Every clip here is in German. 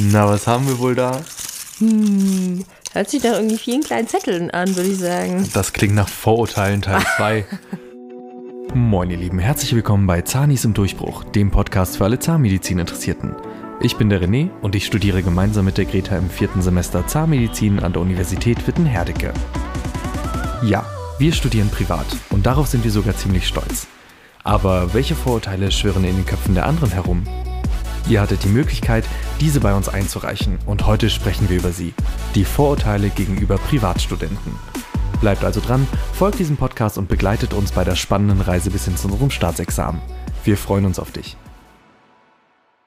Na, was haben wir wohl da? Hm, hört sich doch irgendwie vielen kleinen Zetteln an, würde ich sagen. Das klingt nach Vorurteilen Teil 2. Moin ihr Lieben, herzlich willkommen bei Zahnis im Durchbruch, dem Podcast für alle Zahnmedizin-Interessierten. Ich bin der René und ich studiere gemeinsam mit der Greta im vierten Semester Zahnmedizin an der Universität Witten-Herdecke. Ja, wir studieren privat und darauf sind wir sogar ziemlich stolz. Aber welche Vorurteile schwirren in den Köpfen der anderen herum? Ihr hattet die Möglichkeit, diese bei uns einzureichen und heute sprechen wir über sie. Die Vorurteile gegenüber Privatstudenten. Bleibt also dran, folgt diesem Podcast und begleitet uns bei der spannenden Reise bis hin zu unserem Staatsexamen. Wir freuen uns auf dich.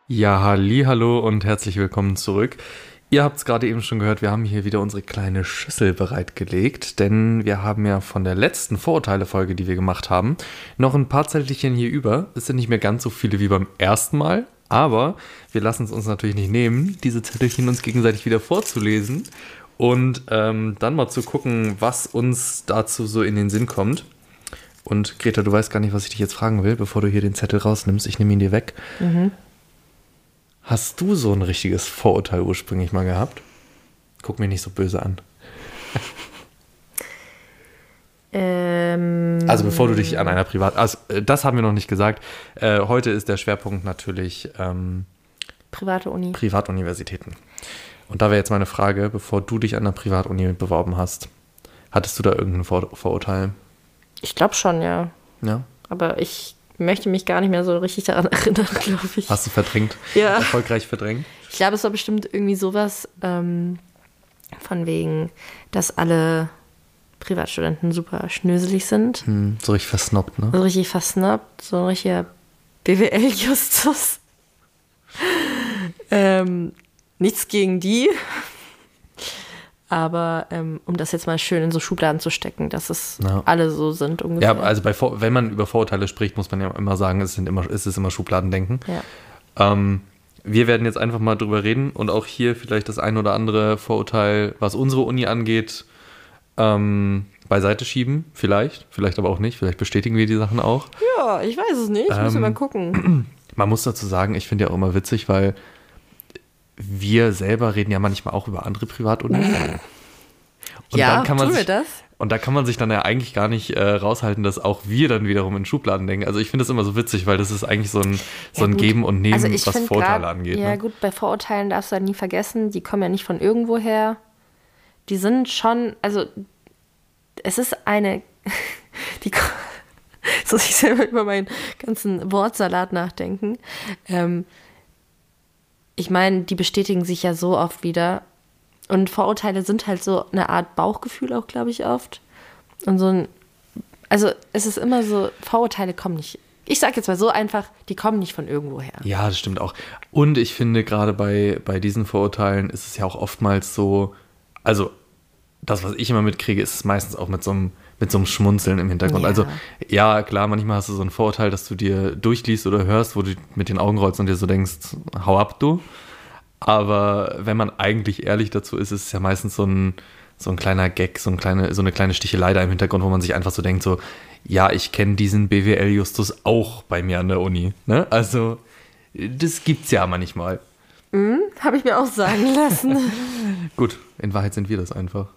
Ja, halli, hallo und herzlich willkommen zurück. Ihr habt es gerade eben schon gehört, wir haben hier wieder unsere kleine Schüssel bereitgelegt, denn wir haben ja von der letzten Vorurteile-Folge, die wir gemacht haben, noch ein paar Zettelchen hier über. Es sind nicht mehr ganz so viele wie beim ersten Mal, aber wir lassen es uns natürlich nicht nehmen, diese Zettelchen uns gegenseitig wieder vorzulesen und ähm, dann mal zu gucken, was uns dazu so in den Sinn kommt. Und Greta, du weißt gar nicht, was ich dich jetzt fragen will, bevor du hier den Zettel rausnimmst. Ich nehme ihn dir weg. Mhm. Hast du so ein richtiges Vorurteil ursprünglich mal gehabt? Guck mir nicht so böse an. Ähm, Also bevor du dich an einer Privat... Also, äh, das haben wir noch nicht gesagt. Äh, heute ist der Schwerpunkt natürlich ähm, private Uni. Privatuniversitäten. Und da wäre jetzt meine Frage, bevor du dich an einer Privatuni beworben hast, hattest du da irgendein Vor Vorurteil? Ich glaube schon, ja. Ja? Aber ich möchte mich gar nicht mehr so richtig daran erinnern, glaube ich. Hast du verdrängt? Ja. Erfolgreich verdrängt? Ich glaube, es war bestimmt irgendwie sowas ähm, von wegen, dass alle Privatstudenten super schnöselig sind. Hm, so richtig versnobbt, ne? So richtig versnobbt, so ein richtiger BWL-Justus. ähm, nichts gegen die. Aber ähm, um das jetzt mal schön in so Schubladen zu stecken, dass es Ja. alle so sind ungefähr. Ja, also bei wenn man über Vorurteile spricht, muss man ja immer sagen, es, sind immer, es ist immer Schubladendenken. Ja. Ähm, wir werden jetzt einfach mal drüber reden und auch hier vielleicht das ein oder andere Vorurteil, was unsere Uni angeht, ähm, beiseite schieben. Vielleicht, vielleicht aber auch nicht. Vielleicht bestätigen wir die Sachen auch. ja, ich weiß es nicht. Müssen wir Ähm, mal gucken. Man muss dazu sagen, ich finde ja auch immer witzig, weil wir selber reden ja manchmal auch über andere Privatunis. Und ja, dann kann man tun wir das? Und da kann man sich dann ja eigentlich gar nicht äh, raushalten, dass auch wir dann wiederum in Schubladen denken. Also ich finde das immer so witzig, weil das ist eigentlich so ein, so Ja, ein. Geben und Nehmen, Also was find Vorteile grad- angeht. Ja, ne? gut, bei Vorurteilen darfst du halt nie vergessen, die kommen ja nicht von irgendwoher. Die sind schon, also es ist eine, die, jetzt muss ich selber über meinen ganzen Wortsalat nachdenken. Ähm, ich meine, die bestätigen sich ja so oft wieder. Und Vorurteile sind halt so eine Art Bauchgefühl auch, glaube ich, oft. Und so ein, also es ist immer so, Vorurteile kommen nicht, ich sage jetzt mal so einfach, die kommen nicht von irgendwoher. Ja, das stimmt auch. Und ich finde, gerade bei, bei diesen Vorurteilen ist es ja auch oftmals so, also das, was ich immer mitkriege, ist es meistens auch mit so einem, mit so einem Schmunzeln im Hintergrund. Ja. Also, ja, klar, manchmal hast du so ein Vorurteil, dass du dir durchliest oder hörst, wo du mit den Augen rollst und dir so denkst, hau ab, du. Aber wenn man eigentlich ehrlich dazu ist, ist es ja meistens so ein, so ein kleiner Gag, so, ein kleine, so eine kleine Stichelei da im Hintergrund, wo man sich einfach so denkt, so, ja, ich kenne diesen BWL-Justus auch bei mir an der Uni. Ne? Also, das gibt's ja manchmal. Habe ich mir auch sagen lassen. Gut, in Wahrheit sind wir das einfach.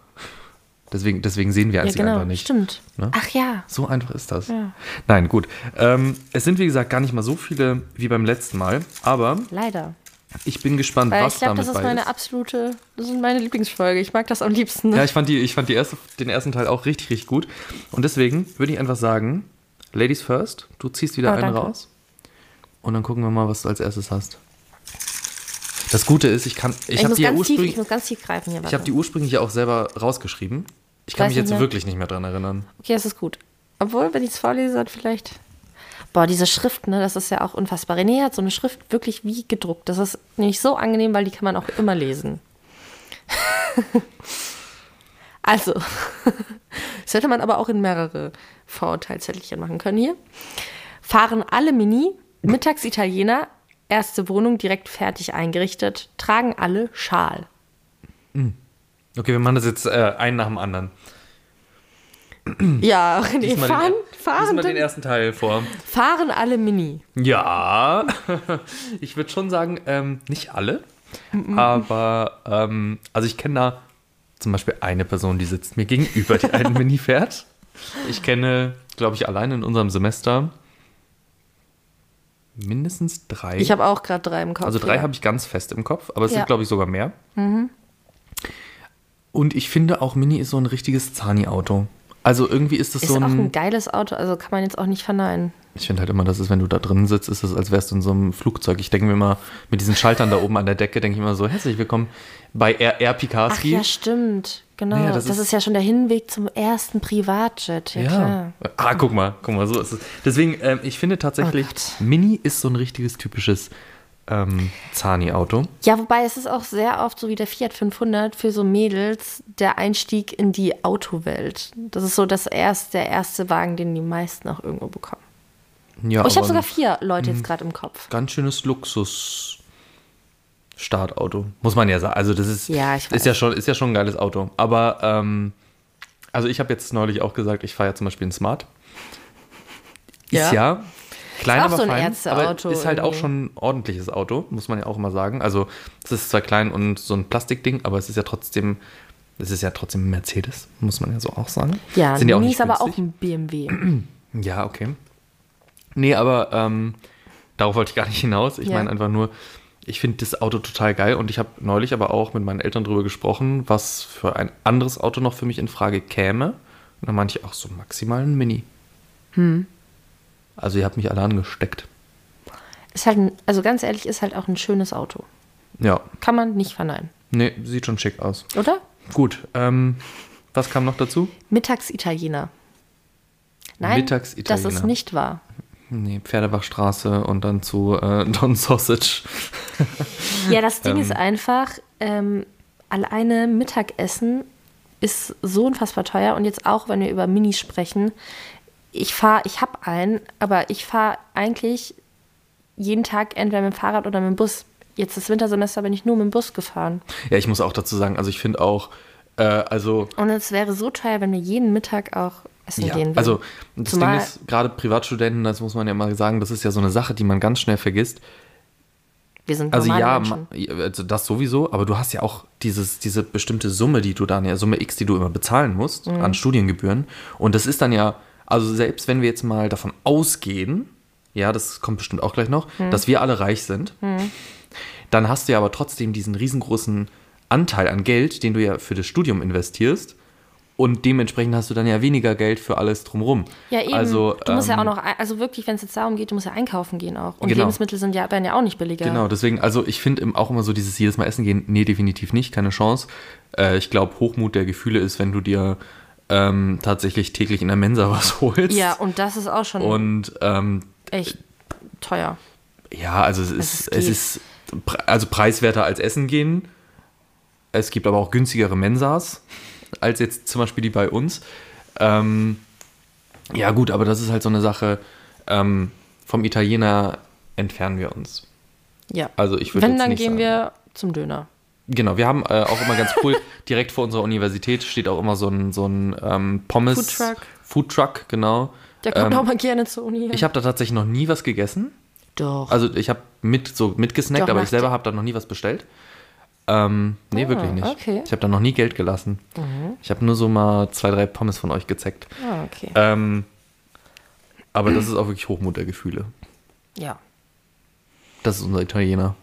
Deswegen, deswegen sehen wir ja, sie genau, einfach nicht. stimmt. Ne? Ach ja. So einfach ist das. Ja. Nein, gut. Ähm, es sind, wie gesagt, gar nicht mal so viele wie beim letzten Mal, aber Leider. ich bin gespannt, Weil was ich glaube, damit das ist meine ist. absolute, das ist meine Lieblingsfolge. Ich mag das am liebsten. Ja, ich fand, die, ich fand die erste, den ersten Teil auch richtig, richtig gut. Und deswegen würde ich einfach sagen, Ladies first, du ziehst wieder Oh, einen danke. raus. Und dann gucken wir mal, was du als erstes hast. Das Gute ist, ich kann, ich, ich, habe die ja ganz tief, ursprünglich, ich muss ganz tief greifen hier. ich habe die ursprünglich ja auch selber rausgeschrieben. Ich kann Weiß mich jetzt mehr. wirklich nicht mehr dran erinnern. Okay, das ist gut. Obwohl, wenn ich es vorlese, dann vielleicht. Boah, diese Schrift, ne, das ist ja auch unfassbar. René hat so eine Schrift wirklich wie gedruckt. Das ist nämlich so angenehm, weil die kann man auch immer lesen. also, das hätte man aber auch in mehrere Vorurteilszettelchen machen können hier. Fahren alle Mini, mittags Italiener, erste Wohnung direkt fertig eingerichtet, tragen alle Schal. Okay, wir machen das jetzt äh, einen nach dem anderen. Ja, René, Lies mal fahren, den, fahren, den ersten Teil vor. fahren alle Mini. Ja, ich würde schon sagen, ähm, nicht alle. Aber, ähm, also ich kenne da zum Beispiel eine Person, die sitzt mir gegenüber, die einen Mini fährt. Ich kenne, glaube ich, allein in unserem Semester mindestens drei. Ich habe auch gerade drei im Kopf. Also drei ja. habe ich ganz fest im Kopf, aber es Ja. sind, glaube ich, sogar mehr. Und ich finde auch Mini ist so ein richtiges Zani-Auto. Also irgendwie ist das Ist so auch ein ein. geiles Auto, also kann man jetzt auch nicht verneinen. Ich finde halt immer, dass es, wenn du da drin sitzt, ist es, als wärst du in so einem Flugzeug. Ich denke mir immer, mit diesen Schaltern da oben an der Decke, denke ich immer so, herzlich willkommen bei Air, Air Ach Pikarski. ja, stimmt. Genau. Ja, das, das ist, ist- ja schon der Hinweg zum ersten Privatjet. Ja, klar. Ah, guck mal, guck mal, so ist es. Deswegen, ähm, ich finde tatsächlich, Oh. Mini ist so ein richtiges typisches ähm, Zani-Auto. Ja, wobei es ist auch sehr oft so wie der Fiat 500 für so Mädels der Einstieg in die Autowelt. Das ist so das erst, der erste Wagen, den die meisten auch irgendwo bekommen. Ja, Oh, ich habe sogar vier Leute jetzt gerade im Kopf. ganz schönes Luxus. Startauto, muss man ja sagen. Also das ist, Ja, ist ja schon, ist ja schon ein geiles Auto. Aber ähm, also ich habe jetzt neulich auch gesagt, ich fahre ja zum Beispiel ein Smart. Ja. Ist ja klein, Ist auch aber so ein fein, Ärzteauto ist halt auch irgendwie. schon ein ordentliches Auto, muss man ja auch immer sagen. Also es ist zwar klein und so ein Plastikding, aber es ist ja trotzdem, es ist ja trotzdem ein Mercedes, muss man ja so auch sagen. Ja, Sind ja auch Mini nicht ist aber auch ein BMW. Ja, okay. Nee, aber ähm, darauf wollte ich gar nicht hinaus. Ich Ja. meine einfach nur, ich finde das Auto total geil und ich habe neulich aber auch mit meinen Eltern drüber gesprochen, was für ein anderes Auto noch für mich in Frage käme. Und dann meinte ich auch so maximal ein Mini. Also ihr habt mich alle angesteckt. Ist halt ein, also ganz ehrlich, ist halt auch ein schönes Auto. Ja, Kann man nicht verneinen. nee, sieht schon schick aus. Oder? Gut, ähm, was kam noch dazu? Mittagsitaliener. Nein, Mittagsitaliener. das ist nicht wahr. Nee, Pferdebachstraße und dann zu äh, Don Sausage. Ja, das Ding Ähm. ist einfach, ähm, alleine Mittagessen ist so unfassbar teuer. Und jetzt auch, wenn wir über Minis sprechen, ich fahre, ich habe einen, aber ich fahre eigentlich jeden Tag entweder mit dem Fahrrad oder mit dem Bus. Jetzt das Wintersemester bin ich nur mit dem Bus gefahren. Ja, ich muss auch dazu sagen, also ich finde auch, äh, also Und es wäre so teuer, wenn wir jeden Mittag auch essen Ja, gehen würden. also das Zumal- Ding ist, gerade Privatstudenten, das muss man ja mal sagen, das ist ja so eine Sache, die man ganz schnell vergisst. wir sind Also ja, Menschen. also das sowieso, aber du hast ja auch dieses, diese bestimmte Summe, die du dann ja, Summe X, die du immer bezahlen musst Mhm. an Studiengebühren. Und das ist dann ja, also selbst wenn wir jetzt mal davon ausgehen, ja, das kommt bestimmt auch gleich noch, Mhm. dass wir alle reich sind, dann hast du ja aber trotzdem diesen riesengroßen Anteil an Geld, den du ja für das Studium investierst. Und dementsprechend hast du dann ja weniger Geld für alles drumherum. Ja, eben. Also, du musst ja ähm, auch noch, also wirklich, wenn es jetzt darum geht, du musst ja einkaufen gehen auch. Und Genau. Lebensmittel sind ja, werden ja auch nicht billiger. Genau, deswegen, also ich finde auch immer so dieses jedes Mal essen gehen, nee, definitiv nicht, keine Chance. Äh, ich glaube, Hochmut der Gefühle ist, wenn du dir ähm, tatsächlich täglich in der Mensa was holst. Ja, und das ist auch schon Und ähm, echt teuer. ja, also es ist, es es geht. ist also preiswerter als Essen gehen. Es gibt aber auch günstigere Mensas als jetzt zum Beispiel die bei uns. Ähm, ja, gut, aber das ist halt so eine Sache. Ähm, vom Italiener entfernen wir uns. Ja. Also ich würde Wenn, dann gehen sagen. wir zum Döner. Genau, wir haben äh, auch immer ganz cool, direkt vor unserer Universität steht auch immer so ein, so ein ähm, Pommes. Foodtruck. Foodtruck, genau. Der kommt Ähm, auch mal gerne zur Uni. Ich habe da tatsächlich noch nie was gegessen. Doch. Also ich habe mit, so mitgesnackt, Doch, aber ich selber habe da noch nie was bestellt. Ähm, nee, Ah, wirklich nicht. okay. Ich habe da noch nie Geld gelassen. Ich habe nur so mal zwei, drei Pommes von euch gezeckt. ah, okay. Ähm, aber das ist auch wirklich Hochmut der Gefühle. ja. Das ist unser Italiener.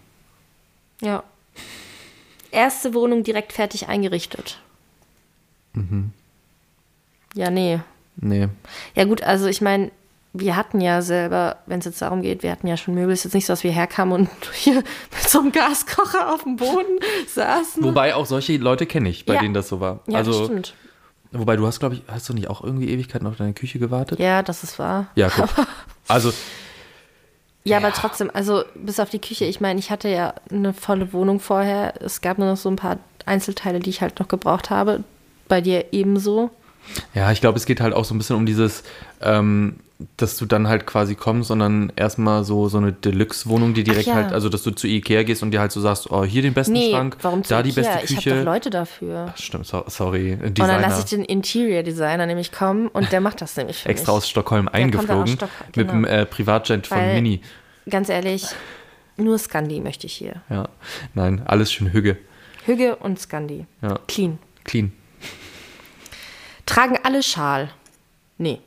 Ja. Erste Wohnung direkt fertig eingerichtet. Mhm. Ja, nee. Nee. Ja, gut, also ich meine, wir hatten ja selber, wenn es jetzt darum geht, wir hatten ja schon Möbel. Es ist jetzt nicht so, dass wir herkamen und hier mit so einem Gaskocher auf dem Boden saßen. Wobei auch solche Leute kenne ich, bei Ja. denen das so war. ja, das also, stimmt. wobei du hast, glaube ich, hast du nicht auch irgendwie Ewigkeiten auf deine Küche gewartet? Ja, das ist wahr. Ja, guck. Also, Ja, aber trotzdem, also bis auf die Küche, ich meine, ich hatte ja eine volle Wohnung vorher. Es gab nur noch so ein paar Einzelteile, die ich halt noch gebraucht habe. Bei dir ebenso. ja, ich glaube, es geht halt auch so ein bisschen um dieses, ähm, dass du dann halt quasi kommst, sondern erstmal so, so eine Deluxe-Wohnung, die direkt ja. halt, also dass du zu Ikea gehst und dir halt so sagst, oh, hier den besten Nee, Schrank, warum zu da die Ikea? beste Ich habe Küche. doch Leute dafür. Stimmt, so, sorry, Und dann Designer. lasse ich den Interior Designer nämlich kommen und der macht das nämlich für extra mich. aus Stockholm aus eingeflogen Stockholm, mit genau. dem äh, Privatjet von Weil- Mini. Ganz ehrlich, Nur Scandi möchte ich hier. Ja. Nein, alles schön Hüge. Hüge und Scandi. Ja. Clean. Clean. Tragen alle Schal. Nee.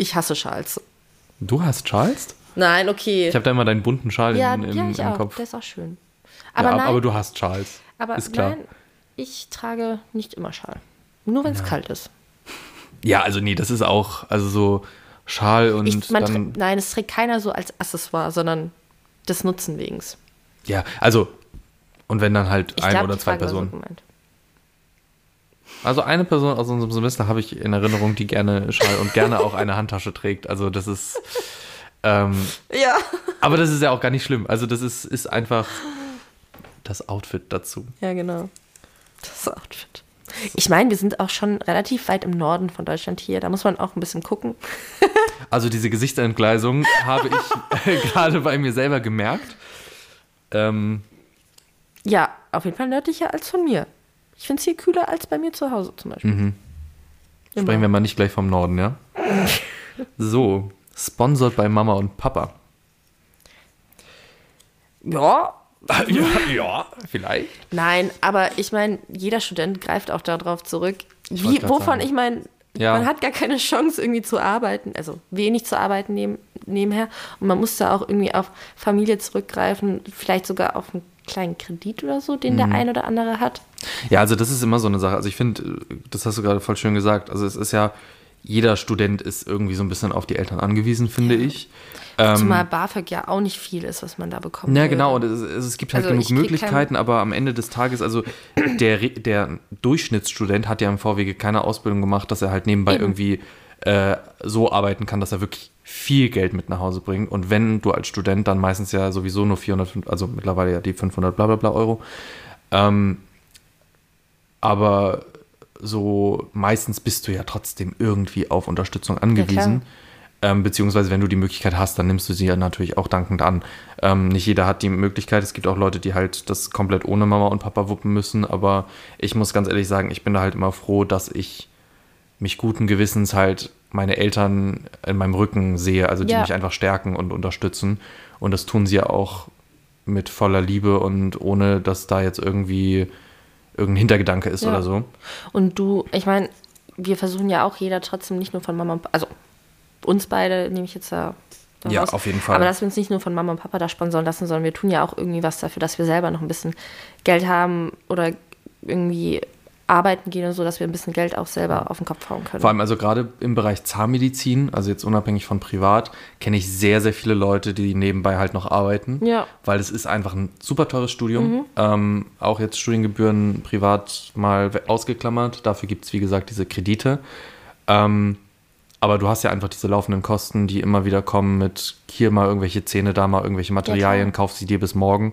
Ich hasse Schals. Du hast Charles? Nein, okay. Ich habe da immer deinen bunten Schal ja, in, im, ja, ich im auch. Kopf. Der ist auch schön. Aber, ja, nein, aber du hast Charles. aber ist klar. nein, ich trage nicht immer Schal. Nur wenn es kalt ist. Ja, also nee, das ist auch, also so Schal und Ich, man dann. nein, es trägt keiner so als Accessoire, sondern des Nutzen wegen. Ja, also. Und wenn dann halt Ich eine glaube, oder zwei so Personen. gemeint. Also eine Person aus unserem Semester habe ich in Erinnerung, die gerne Schal und gerne auch eine Handtasche trägt. Also das ist. Ähm, Ja. aber das ist ja auch gar nicht schlimm. Also das ist, ist einfach das Outfit dazu. Ja, genau. Das Outfit. Ich meine, wir sind auch schon relativ weit im Norden von Deutschland hier. Da muss man auch ein bisschen gucken. Also diese Gesichtsentgleisung habe ich äh, gerade bei mir selber gemerkt. Ähm, Ja, auf jeden Fall nördlicher als von mir. Ich finde es hier kühler als bei mir zu Hause zum Beispiel. Mhm. Sprechen wir mal nicht gleich vom Norden, ja? So, sponsored bei Mama und Papa. Ja, ja, ja, vielleicht. nein, aber ich meine, jeder Student greift auch darauf zurück. Wie, wovon sagen. ich meine, Ja. man hat gar keine Chance irgendwie zu arbeiten, also wenig zu arbeiten neben, nebenher. Und man muss da auch irgendwie auf Familie zurückgreifen, vielleicht sogar auf einen kleinen Kredit oder so, den Mhm. der ein oder andere hat. Ja, also das ist immer so eine Sache. Also ich finde, das hast du gerade voll schön gesagt. Also es ist ja, jeder Student ist irgendwie so ein bisschen auf die Eltern angewiesen, finde ich. Ähm, Zumal BAföG ja auch nicht viel ist, was man da bekommt. Ja, genau. Und es, es, gibt halt Also genug ich Möglichkeiten, aber am Ende des Tages, also der, der Durchschnittsstudent hat ja im Vorwege keine Ausbildung gemacht, dass er halt nebenbei Eben. irgendwie äh, so arbeiten kann, dass er wirklich viel Geld mit nach Hause bringt. Und wenn du als Student dann meistens ja sowieso nur 400, also mittlerweile ja die 500 bla bla bla Euro, ähm, aber so meistens bist du ja trotzdem irgendwie auf Unterstützung angewiesen. ähm, beziehungsweise wenn du die Möglichkeit hast, dann nimmst du sie ja natürlich auch dankend an. Ähm, nicht jeder hat die Möglichkeit. Es gibt auch Leute, die halt das komplett ohne Mama und Papa wuppen müssen. Aber ich muss ganz ehrlich sagen, ich bin da halt immer froh, dass ich mich guten Gewissens halt meine Eltern in meinem Rücken sehe, also die Ja. mich einfach stärken und unterstützen. Und das tun sie ja auch mit voller Liebe und ohne, dass da jetzt irgendwie irgendein Hintergedanke ist Ja. oder so. Und du, ich meine, wir versuchen ja auch jeder trotzdem nicht nur von Mama und Papa, also uns beide nehme ich jetzt da. da Ja, raus. auf jeden Fall. Aber dass wir uns nicht nur von Mama und Papa da sponsoren lassen, sondern wir tun ja auch irgendwie was dafür, dass wir selber noch ein bisschen Geld haben oder irgendwie arbeiten gehen und so, dass wir ein bisschen Geld auch selber auf den Kopf hauen können. Vor allem also gerade im Bereich Zahnmedizin, also jetzt unabhängig von privat, kenne ich sehr, sehr viele Leute, die nebenbei halt noch arbeiten. Ja. Weil es ist einfach ein super teures Studium. Ähm, auch jetzt Studiengebühren privat mal ausgeklammert. Dafür gibt es, wie gesagt, diese Kredite. Ähm, aber du hast ja einfach diese laufenden Kosten, die immer wieder kommen mit hier mal irgendwelche Zähne, da mal irgendwelche Materialien, kauf sie dir bis morgen.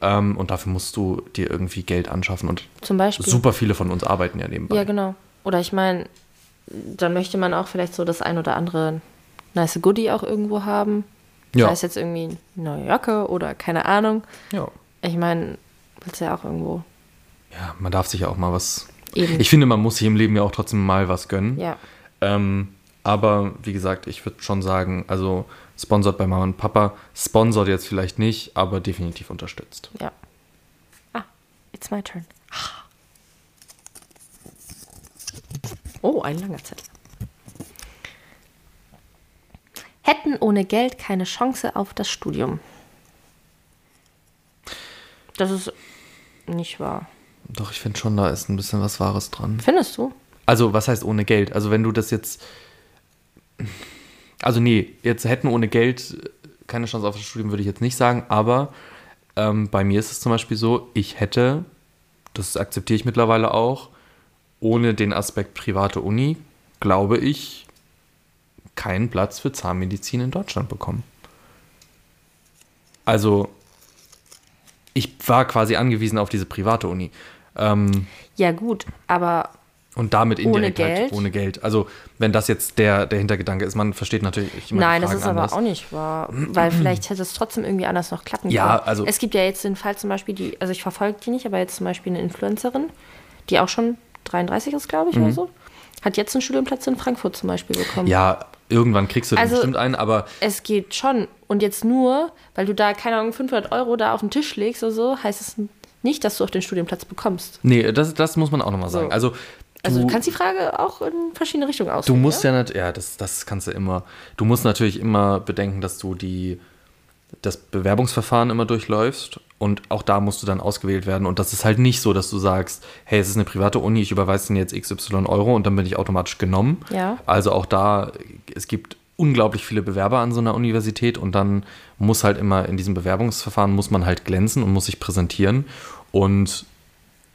Ähm, und dafür musst du dir irgendwie Geld anschaffen. Und Zum Beispiel. super viele von uns arbeiten ja nebenbei. Ja, genau. Oder ich meine, dann möchte man auch vielleicht so das ein oder andere nice Goodie auch irgendwo haben. Ja. Sei es jetzt irgendwie eine neue Jacke oder keine Ahnung. ja. Ich meine, willst ja auch irgendwo Ja, man darf sich ja auch mal was. eben. Ich finde, man muss sich im Leben ja auch trotzdem mal was gönnen. ja. Ähm, aber wie gesagt, ich würde schon sagen, also sponsert bei Mama und Papa, sponsert jetzt vielleicht nicht, aber definitiv unterstützt. Ja. Ah, it's my turn. Oh, ein langer Zettel. Hätten ohne Geld keine Chance auf das Studium. Das ist nicht wahr. Doch, ich finde schon, da ist ein bisschen was Wahres dran. Findest du? Also, was heißt ohne Geld? Also, wenn du das jetzt. Also, nee, jetzt hätten ohne Geld keine Chance auf das Studium, würde ich jetzt nicht sagen, aber ähm, bei mir ist es zum Beispiel so, ich hätte, das akzeptiere ich mittlerweile auch, ohne den Aspekt private Uni, glaube ich, keinen Platz für Zahnmedizin in Deutschland bekommen. Also, ich war quasi angewiesen auf diese private Uni. Ähm, Ja, gut, aber und damit Ohne indirekt halt Geld? ohne Geld. Also, wenn das jetzt der, der Hintergedanke ist, man versteht natürlich immer nein, das ist aber anders. auch nicht wahr. Weil vielleicht hätte es trotzdem irgendwie anders noch klappen Ja, können. also- Es gibt ja jetzt den Fall zum Beispiel, die, also ich verfolge die nicht, aber jetzt zum Beispiel eine Influencerin, die auch schon 33 ist, glaube ich, Mhm. oder so, hat jetzt einen Studienplatz in Frankfurt zum Beispiel bekommen. Ja, irgendwann kriegst du Also- bestimmt einen, aber Es geht schon. Und jetzt nur, weil du da, keine Ahnung, 500 Euro da auf den Tisch legst oder so, heißt es nicht, dass du auch den Studienplatz bekommst. nee, das, das muss man auch nochmal sagen. So. Also, Also du, du kannst die Frage auch in verschiedene Richtungen du auslegen. musst ja? ja nicht, ja, das, das kannst du immer. Du musst natürlich immer bedenken, dass du die, das Bewerbungsverfahren immer durchläufst und auch da musst du dann ausgewählt werden. Und das ist halt nicht so, dass du sagst, hey, es ist eine private Uni, ich überweise dir jetzt XY Euro und dann bin ich automatisch genommen. Ja. Also auch da, es gibt unglaublich viele Bewerber an so einer Universität und dann muss halt immer in diesem Bewerbungsverfahren muss man halt glänzen und muss sich präsentieren. Und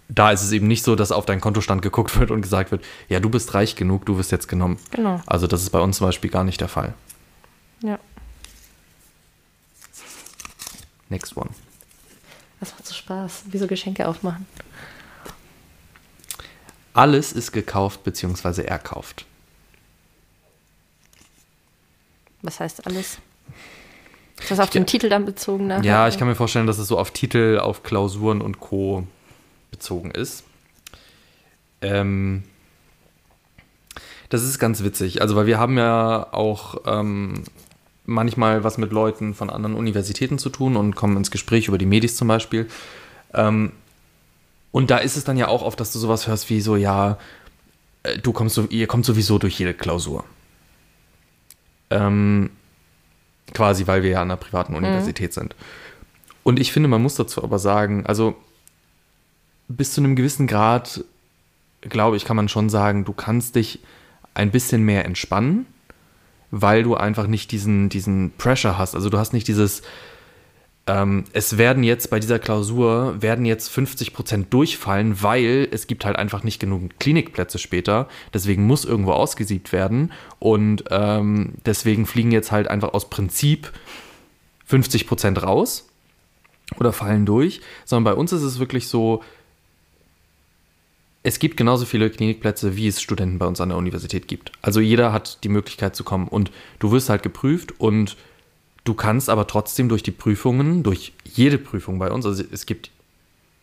da ist es eben nicht so, dass auf deinen Kontostand geguckt wird und gesagt wird, ja, du bist reich genug, du wirst jetzt genommen. Genau. Also das ist bei uns zum Beispiel gar nicht der Fall. Ja. Next one. Das macht so Spaß. Wie so Geschenke aufmachen. Alles ist gekauft bzw. erkauft. Was heißt alles? Ist das auf den Titel dann bezogen? Nachher? Ja, ich kann mir vorstellen, dass es so auf Titel, auf Klausuren und Co. bezogen ist. Ähm, das ist ganz witzig. Also, weil wir haben ja auch ähm, manchmal was mit Leuten von anderen Universitäten zu tun und kommen ins Gespräch über die Medis zum Beispiel. Ähm, und da ist es dann ja auch oft, dass du sowas hörst wie so, ja, äh, du kommst ihr kommt sowieso durch jede Klausur. Ähm, quasi, weil wir ja an einer privaten Universität sind. Und ich finde, man muss dazu aber sagen, also bis zu einem gewissen Grad, glaube ich, kann man schon sagen, du kannst dich ein bisschen mehr entspannen, weil du einfach nicht diesen, diesen Pressure hast. Also du hast nicht dieses, ähm, es werden jetzt bei dieser Klausur, werden jetzt 50 Prozent durchfallen, weil es gibt halt einfach nicht genug Klinikplätze später. Deswegen muss irgendwo ausgesiebt werden. Und ähm, deswegen fliegen jetzt halt einfach aus Prinzip 50 Prozent raus oder fallen durch. Sondern bei uns ist es wirklich so, es gibt genauso viele Klinikplätze, wie es Studenten bei uns an der Universität gibt. Also jeder hat die Möglichkeit zu kommen und du wirst halt geprüft und du kannst aber trotzdem durch die Prüfungen, durch jede Prüfung bei uns, also es gibt,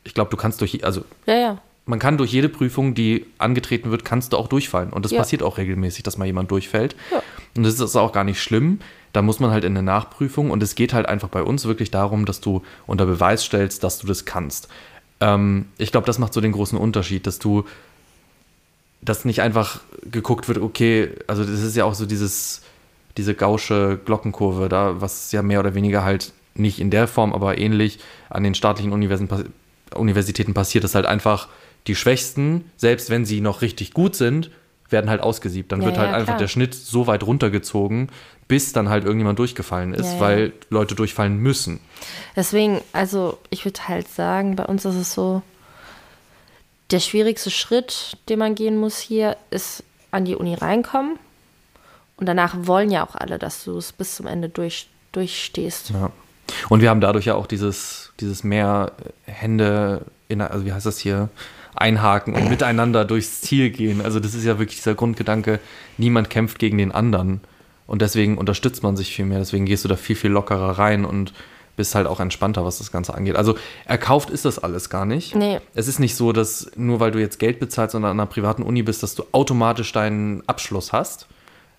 ich glaube, du kannst durch, also Ja, ja. man kann durch jede Prüfung, die angetreten wird, kannst du auch durchfallen. Und das Ja. passiert auch regelmäßig, dass mal jemand durchfällt. Und das ist auch gar nicht schlimm. Da muss man halt in eine Nachprüfung und es geht halt einfach bei uns wirklich darum, dass du unter Beweis stellst, dass du das kannst. Ähm, ich glaube, das macht so den großen Unterschied, dass du, dass nicht einfach geguckt wird, okay, also das ist ja auch so dieses, diese gausche Glockenkurve da, was ja mehr oder weniger halt nicht in der Form, aber ähnlich an den staatlichen Universitäten, Universitäten passiert, dass halt einfach die Schwächsten, selbst wenn sie noch richtig gut sind, werden halt ausgesiebt. Dann Ja, wird halt ja, einfach klar. der Schnitt so weit runtergezogen, bis dann halt irgendjemand durchgefallen ist, Ja, weil Leute durchfallen müssen. Deswegen, also ich würde halt sagen, bei uns ist es so, der schwierigste Schritt, den man gehen muss hier, ist an die Uni reinkommen. Und danach wollen ja auch alle, dass du es bis zum Ende durch, durchstehst. Ja. Und wir haben dadurch ja auch dieses, dieses mehr Hände, in, also wie heißt das hier, einhaken und miteinander durchs Ziel gehen. Also das ist ja wirklich dieser Grundgedanke, niemand kämpft gegen den anderen. Und deswegen unterstützt man sich viel mehr. Deswegen gehst du da viel, viel lockerer rein und bist halt auch entspannter, was das Ganze angeht. Also erkauft ist das alles gar nicht. Nee. Es ist nicht so, dass nur weil du jetzt Geld bezahlst und an einer privaten Uni bist, dass du automatisch deinen Abschluss hast.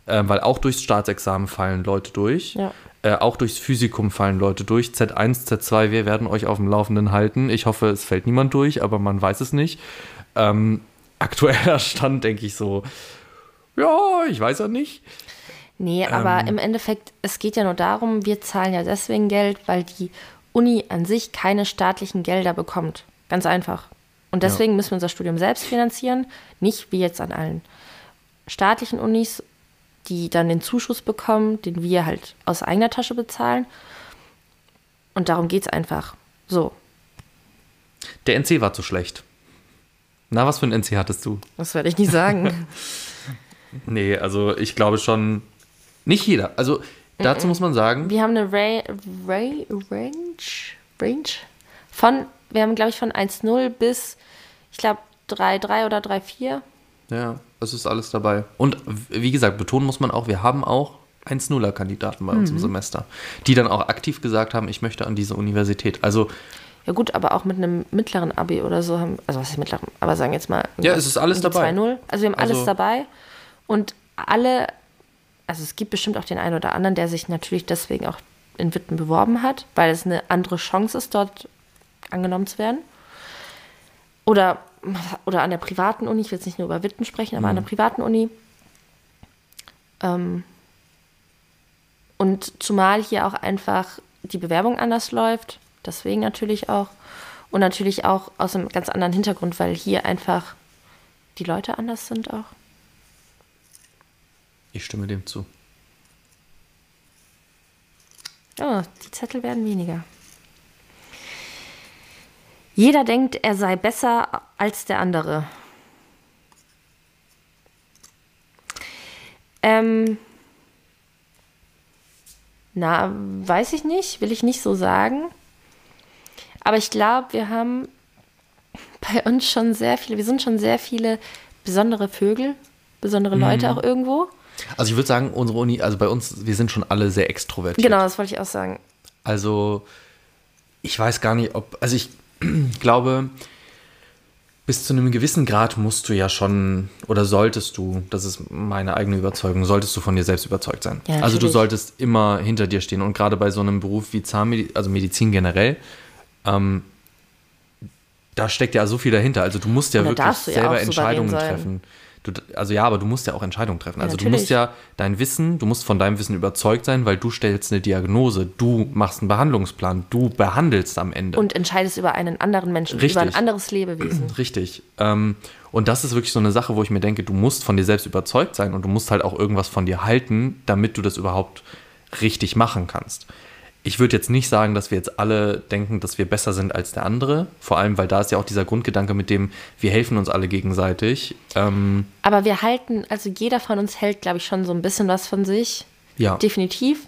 Äh, weil auch durchs Staatsexamen fallen Leute durch. Ja. Äh, auch durchs Physikum fallen Leute durch. Z1, Z2, wir werden euch auf dem Laufenden halten. Ich hoffe, es fällt niemand durch, aber man weiß es nicht. Ähm, aktueller Stand denke ich so, ja, ich weiß ja nicht. Nee, aber Ähm. im Endeffekt, es geht ja nur darum, wir zahlen ja deswegen Geld, weil die Uni an sich keine staatlichen Gelder bekommt. Ganz einfach. Und deswegen müssen wir unser Studium selbst finanzieren, nicht wie jetzt an allen staatlichen Unis, die dann den Zuschuss bekommen, den wir halt aus eigener Tasche bezahlen. Und darum geht es einfach. So, Der NC war zu schlecht. Na, was für ein NC hattest du? das werde ich nie sagen. Nee, also ich glaube schon, nicht jeder. Also dazu muss man sagen, wir haben eine Ra Ra Range, Range von, wir haben glaube ich von 1,0 bis, ich glaube 3,3 oder 3,4. Ja, es ist alles dabei. Und wie gesagt, betonen muss man auch, wir haben auch 1-0er-Kandidaten bei uns im Semester, die dann auch aktiv gesagt haben, ich möchte an diese Universität. Also Ja gut, aber auch mit einem mittleren Abi oder so haben, also was ist mittleren, aber sagen jetzt mal. Ja, es ist alles dabei. 2-0. Also wir haben alles Also- dabei und alle, also es gibt bestimmt auch den einen oder anderen, der sich natürlich deswegen auch in Witten beworben hat, weil es eine andere Chance ist, dort angenommen zu werden. Oder, oder an der privaten Uni, ich will jetzt nicht nur über Witten sprechen, aber an der privaten Uni. Ähm, und zumal hier auch einfach die Bewerbung anders läuft, deswegen natürlich auch. Und natürlich auch aus einem ganz anderen Hintergrund, weil hier einfach die Leute anders sind auch. Ich stimme dem zu. Oh, die Zettel werden weniger. Jeder denkt, er sei besser als der andere. Ähm, na, weiß ich nicht, will ich nicht so sagen. Aber ich glaube, wir haben bei uns schon sehr viele, wir sind schon sehr viele besondere Vögel, besondere Leute auch irgendwo. Also ich würde sagen, unsere Uni, also bei uns, wir sind schon alle sehr extrovertiert. Genau, das wollte ich auch sagen. Also ich weiß gar nicht, ob, also ich glaube, bis zu einem gewissen Grad musst du ja schon oder solltest du, das ist meine eigene Überzeugung, solltest du von dir selbst überzeugt sein. Ja, also du solltest immer hinter dir stehen und gerade bei so einem Beruf wie Zahnmedizin, also Medizin generell, ähm, da steckt ja so viel dahinter. Also du musst ja da wirklich ja selber souverän Entscheidungen sein. Du, also ja, aber du musst ja auch Entscheidungen treffen. Also du natürlich. musst ja dein Wissen, du musst von deinem Wissen überzeugt sein, weil du stellst eine Diagnose, du machst einen Behandlungsplan, du behandelst am Ende. Und entscheidest über einen anderen Menschen, Richtig. über ein anderes Lebewesen. Richtig. Ähm, und das ist wirklich so eine Sache, wo ich mir denke, du musst von dir selbst überzeugt sein und du musst halt auch irgendwas von dir halten, damit du das überhaupt richtig machen kannst. Ich würde jetzt nicht sagen, dass wir jetzt alle denken, dass wir besser sind als der andere. Vor allem, weil da ist ja auch dieser Grundgedanke mit dem, wir helfen uns alle gegenseitig. Ähm, Aber wir halten, also jeder von uns hält, glaube ich, schon so ein bisschen was von sich. ja. Definitiv.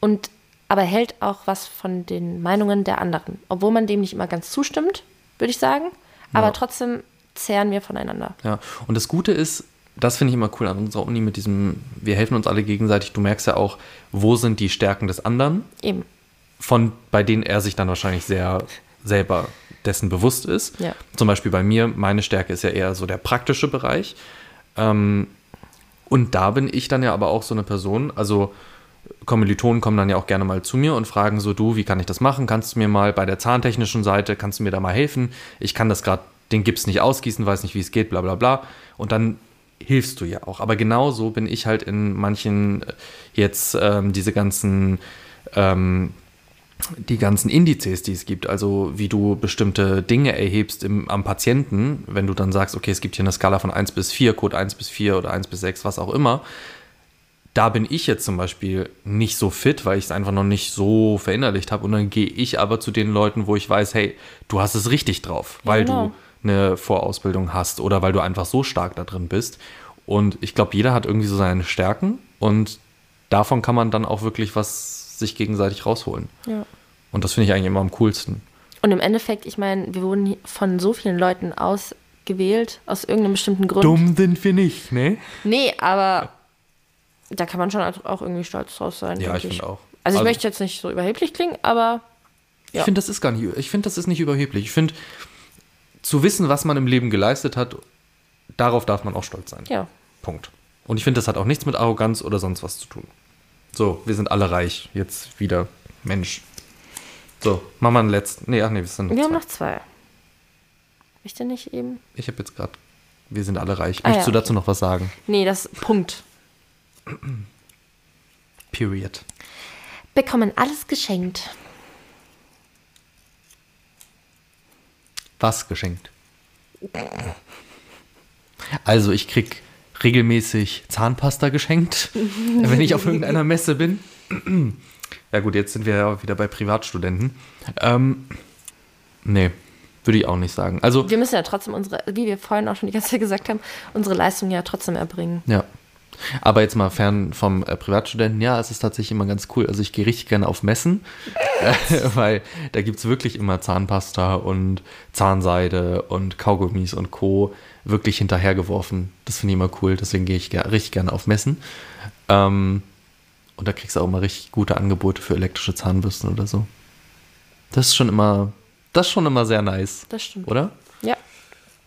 Und aber hält auch was von den Meinungen der anderen. Obwohl man dem nicht immer ganz zustimmt, würde ich sagen. Aber Ja. trotzdem zehren wir voneinander. Ja, und das Gute ist, das finde ich immer cool an unserer Uni mit diesem, wir helfen uns alle gegenseitig. Du merkst ja auch, wo sind die Stärken des anderen, Eben. von bei denen er sich dann wahrscheinlich sehr selber dessen bewusst ist. Ja. Zum Beispiel bei mir, meine Stärke ist ja eher so der praktische Bereich. Ähm, und da bin ich dann ja aber auch so eine Person, also Kommilitonen kommen dann ja auch gerne mal zu mir und fragen so, du, wie kann ich das machen? Kannst du mir mal bei der zahntechnischen Seite, kannst du mir da mal helfen? Ich kann das gerade, den Gips nicht ausgießen, weiß nicht, wie es geht, bla bla bla. Und dann hilfst du ja auch. Aber genauso bin ich halt in manchen äh, jetzt ähm, diese ganzen ähm, die ganzen Indizes, die es gibt, also wie du bestimmte Dinge erhebst im, am Patienten, wenn du dann sagst, okay, es gibt hier eine Skala von 1 bis 4, Code 1 bis 4 oder 1 bis 6, was auch immer, da bin ich jetzt zum Beispiel nicht so fit, weil ich es einfach noch nicht so verinnerlicht habe. Und dann gehe ich aber zu den Leuten, wo ich weiß, hey, du hast es richtig drauf, weil genau. du eine Vorausbildung hast oder weil du einfach so stark da drin bist. Und ich glaube, jeder hat irgendwie so seine Stärken und davon kann man dann auch wirklich was sich gegenseitig rausholen. Ja. Und das finde ich eigentlich immer am coolsten. Und im Endeffekt, ich meine, wir wurden von so vielen Leuten ausgewählt, aus irgendeinem bestimmten Grund. Dumm sind wir nicht, ne? Nee, aber da kann man schon auch irgendwie stolz drauf sein. Ja, denke ich finde auch. Also ich Also- möchte jetzt nicht so überheblich klingen, aber Ich Ja. finde, das ist gar nicht, ich finde, das ist nicht überheblich. Ich finde, zu wissen, was man im Leben geleistet hat, darauf darf man auch stolz sein. ja. Punkt. Und ich finde, das hat auch nichts mit Arroganz oder sonst was zu tun. So, wir sind alle reich. Jetzt wieder. Mensch. So, machen wir einen letzten. Nee, ach nee, wir sind noch Wir haben zwei. noch zwei. Ich denn nicht eben? Ich habe jetzt gerade. Wir sind alle reich. Ah, Möchtest ja, du dazu noch was sagen? Nee, das Punkt. Period. Bekommen alles geschenkt. Was geschenkt? Also, ich krieg regelmäßig Zahnpasta geschenkt, wenn ich auf irgendeiner Messe bin. Ja gut, jetzt sind wir ja wieder bei Privatstudenten. Ähm, nee, würde ich auch nicht sagen. Also, Wir müssen ja trotzdem unsere, wie wir vorhin auch schon die ganze Zeit gesagt haben, unsere Leistung ja trotzdem erbringen. ja. Aber jetzt mal fern vom äh, Privatstudenten, ja, es ist tatsächlich immer ganz cool. Also ich gehe richtig gerne auf Messen, äh, weil da gibt es wirklich immer Zahnpasta und Zahnseide und Kaugummis und Co. wirklich hinterhergeworfen. Das finde ich immer cool, deswegen gehe ich ger richtig gerne auf Messen. Ähm, und da kriegst du auch immer richtig gute Angebote für elektrische Zahnbürsten oder so. Das ist schon immer, das ist schon immer sehr nice, Das stimmt. oder? Ja.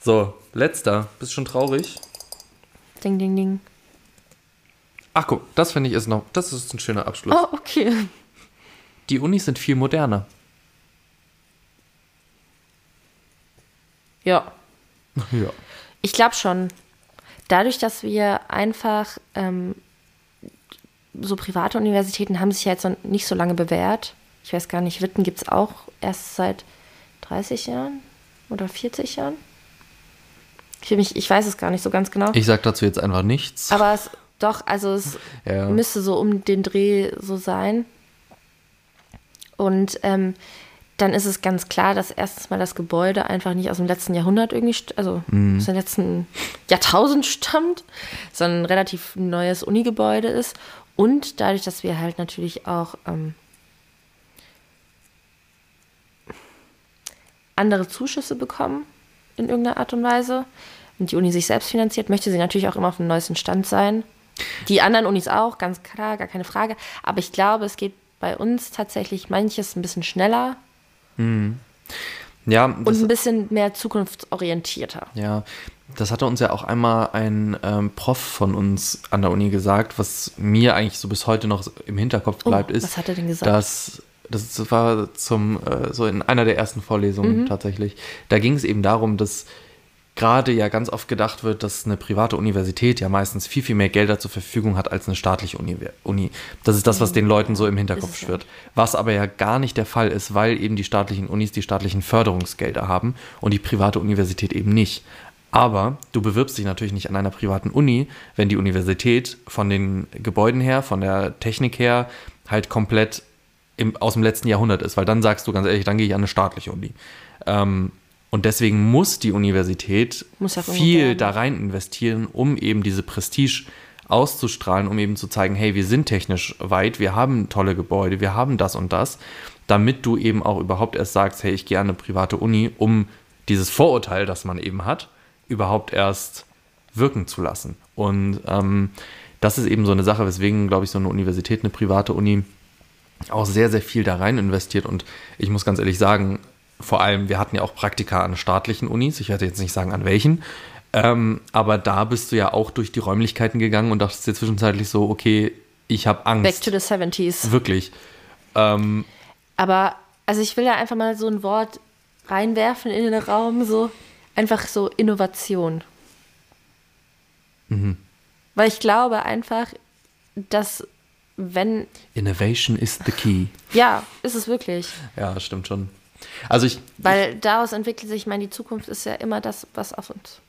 So, letzter. Bist schon traurig? Ding, ding, ding. Ach guck, das finde ich ist noch, das ist ein schöner Abschluss. Oh, okay. Die Unis sind viel moderner. Ja. Ja. Ich glaube schon. Dadurch, dass wir einfach ähm, so private Universitäten haben sich ja jetzt noch nicht so lange bewährt. Ich weiß gar nicht, Witten gibt es auch erst seit 30 Jahren oder 40 Jahren. Ich, mich, ich weiß es gar nicht so ganz genau. Ich sag dazu jetzt einfach nichts. Aber es doch, also es Ja. müsste so um den Dreh so sein. Und ähm, dann ist es ganz klar, dass erstens mal das Gebäude einfach nicht aus dem letzten Jahrhundert irgendwie, also aus dem letzten Jahrtausend stammt, sondern ein relativ neues Unigebäude ist. Und dadurch, dass wir halt natürlich auch ähm, andere Zuschüsse bekommen in irgendeiner Art und Weise und die Uni sich selbst finanziert, möchte sie natürlich auch immer auf dem neuesten Stand sein. Die anderen Unis auch, ganz klar, gar keine Frage. Aber ich glaube, es geht bei uns tatsächlich manches ein bisschen schneller Ja, und ein bisschen mehr zukunftsorientierter. ja, das hatte uns ja auch einmal ein ähm, Prof von uns an der Uni gesagt, was mir eigentlich so bis heute noch im Hinterkopf Oh, bleibt, ist, was hat er denn gesagt? dass das war zum äh, so in einer der ersten Vorlesungen Mhm. tatsächlich. Da ging es eben darum, dass gerade ja ganz oft gedacht wird, dass eine private Universität ja meistens viel, viel mehr Gelder zur Verfügung hat als eine staatliche Uni. Das ist das, was den Leuten so im Hinterkopf Mhm. Ja. schwirrt. Was aber ja gar nicht der Fall ist, weil eben die staatlichen Unis die staatlichen Förderungsgelder haben und die private Universität eben nicht. Aber du bewirbst dich natürlich nicht an einer privaten Uni, wenn die Universität von den Gebäuden her, von der Technik her halt komplett im, aus dem letzten Jahrhundert ist, weil dann sagst du ganz ehrlich, dann gehe ich an eine staatliche Uni. Ähm, und deswegen muss die Universität Muss viel da rein investieren, um eben diese Prestige auszustrahlen, um eben zu zeigen, hey, wir sind technisch weit, wir haben tolle Gebäude, wir haben das und das, damit du eben auch überhaupt erst sagst, hey, ich gehe an eine private Uni, um dieses Vorurteil, das man eben hat, überhaupt erst wirken zu lassen. Und ähm, das ist eben so eine Sache, weswegen, glaube ich, so eine Universität, eine private Uni auch sehr, sehr viel da rein investiert. Und ich muss ganz ehrlich sagen, vor allem, wir hatten ja auch Praktika an staatlichen Unis. Ich werde jetzt nicht sagen, an welchen. Ähm, aber da bist du ja auch durch die Räumlichkeiten gegangen und dachtest dir zwischenzeitlich so, okay, ich habe Angst. Back to the 70s. Wirklich. Ähm, Aber, also ich will ja einfach mal so ein Wort reinwerfen in den Raum, so einfach so Innovation. Mhm. Weil ich glaube einfach, dass wenn, Innovation is the key. ja, ist es wirklich. Ja, stimmt schon. Also ich, Weil daraus entwickelt sich, ich meine, die Zukunft ist ja immer das, was auf uns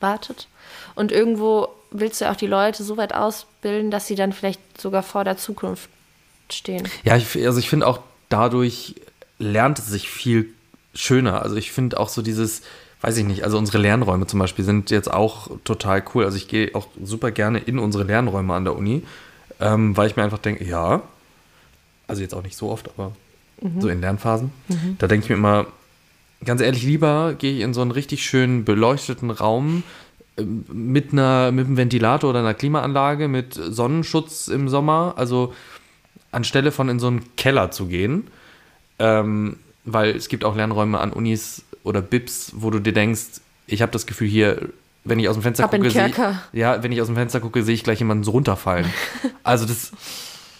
wartet. Und irgendwo willst du ja auch die Leute so weit ausbilden, dass sie dann vielleicht sogar vor der Zukunft stehen. Ja, ich, also ich finde auch dadurch lernt es sich viel schöner. Also ich finde auch so dieses, weiß ich nicht, also unsere Lernräume zum Beispiel sind jetzt auch total cool. Also ich gehe auch super gerne in unsere Lernräume an der Uni, ähm, weil ich mir einfach denke, ja, also jetzt auch nicht so oft, aber so in Lernphasen, da denke ich mir immer, ganz ehrlich, lieber gehe ich in so einen richtig schönen beleuchteten Raum ähm, mit einer mit einem Ventilator oder einer Klimaanlage mit Sonnenschutz im Sommer, also anstelle von in so einen Keller zu gehen, ähm, weil es gibt auch Lernräume an Unis oder BIPs, wo du dir denkst, ich habe das Gefühl hier, wenn ich aus dem Fenster Ab gucke, sehe, ja, wenn ich aus dem Fenster gucke, sehe ich gleich jemanden so runterfallen. also das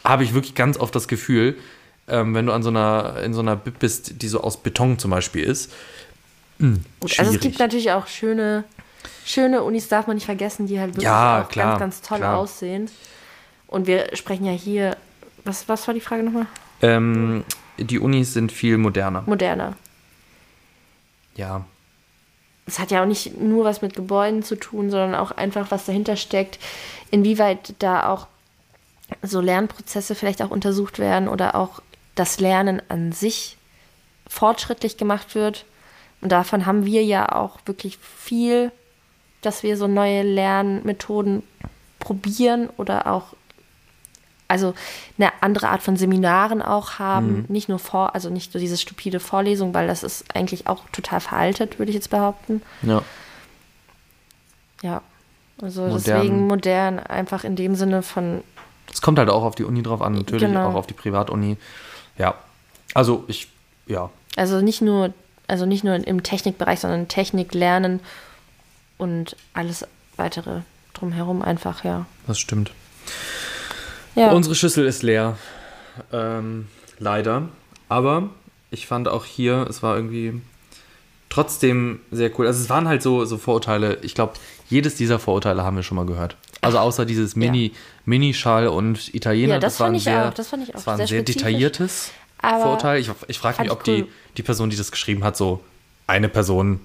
habe ich wirklich ganz oft das Gefühl, ähm, wenn du an so einer in so einer Bib bist, die so aus Beton zum Beispiel ist. Hm, Gut, also es gibt natürlich auch schöne, schöne Unis, darf man nicht vergessen, die halt wirklich Ja, auch klar, ganz, ganz toll klar. aussehen. Und wir sprechen ja hier, was, was war die Frage nochmal? ähm, die Unis sind viel moderner. Moderner. Ja, Es hat ja auch nicht nur was mit Gebäuden zu tun, sondern auch einfach, was dahinter steckt, inwieweit da auch so Lernprozesse vielleicht auch untersucht werden oder auch das Lernen an sich fortschrittlich gemacht wird. Und davon haben wir ja auch wirklich viel, dass wir so neue Lernmethoden probieren oder auch also eine andere Art von Seminaren auch haben, nicht nur vor, also nicht nur diese stupide Vorlesung, weil das ist eigentlich auch total veraltet, würde ich jetzt behaupten. ja. Ja. Also Modern. deswegen modern, einfach in dem Sinne von, Es kommt halt auch auf die Uni drauf an, natürlich Genau. auch auf die Privatuni. Ja, also ich, ja, also nicht nur, also nicht nur im Technikbereich, sondern Technik lernen und alles weitere drumherum einfach, ja. das stimmt. Ja. Unsere Schüssel ist leer. Ähm, leider. Aber ich fand auch hier, es war irgendwie trotzdem sehr cool. Also es waren halt so, so Vorurteile. Ich glaube, jedes dieser Vorurteile haben wir schon mal gehört. Also außer dieses Mini, Mini-Schall und Italiener. Ja, das war fand ein ich sehr, auch, das fand ich auch Das war ein sehr detailliertes Aber Vorurteil. Ich, ich frage mich, ob ich die, cool. die Person, die das geschrieben hat, so eine Person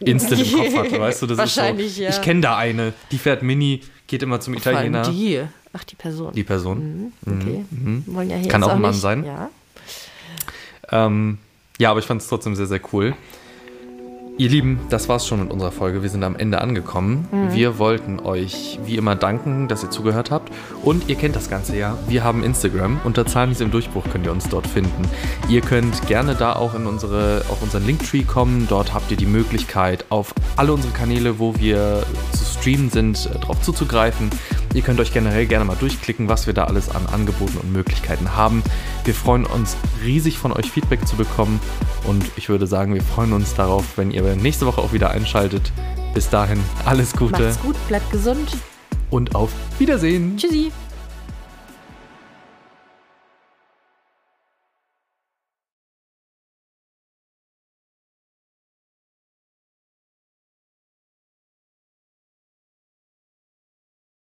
instant im Kopf hatte. Weißt du, das Wahrscheinlich, ist so, ja. Ich kenne da eine, die fährt Mini, geht immer zum Italiener. die. Ach, die Person. Die Person. Okay. Wollen ja hier Kann auch ein Mann nicht, sein. Ja. Ähm, ja, aber ich fand es trotzdem sehr, sehr cool. Ihr Lieben, das war's schon mit unserer Folge. Wir sind am Ende angekommen. Wir wollten euch wie immer danken, dass ihr zugehört habt. Und ihr kennt das Ganze ja. Wir haben Instagram. Unter Zahnis im Durchbruch könnt ihr uns dort finden. Ihr könnt gerne da auch in unsere, auf unseren Linktree kommen. Dort habt ihr die Möglichkeit, auf alle unsere Kanäle, wo wir zu streamen sind, äh, drauf zuzugreifen. Ihr könnt euch generell gerne mal durchklicken, was wir da alles an Angeboten und Möglichkeiten haben. Wir freuen uns riesig von euch Feedback zu bekommen und ich würde sagen, wir freuen uns darauf, wenn ihr nächste Woche auch wieder einschaltet. Bis dahin alles Gute Macht's gut, bleibt gesund. und auf Wiedersehen. Tschüssi.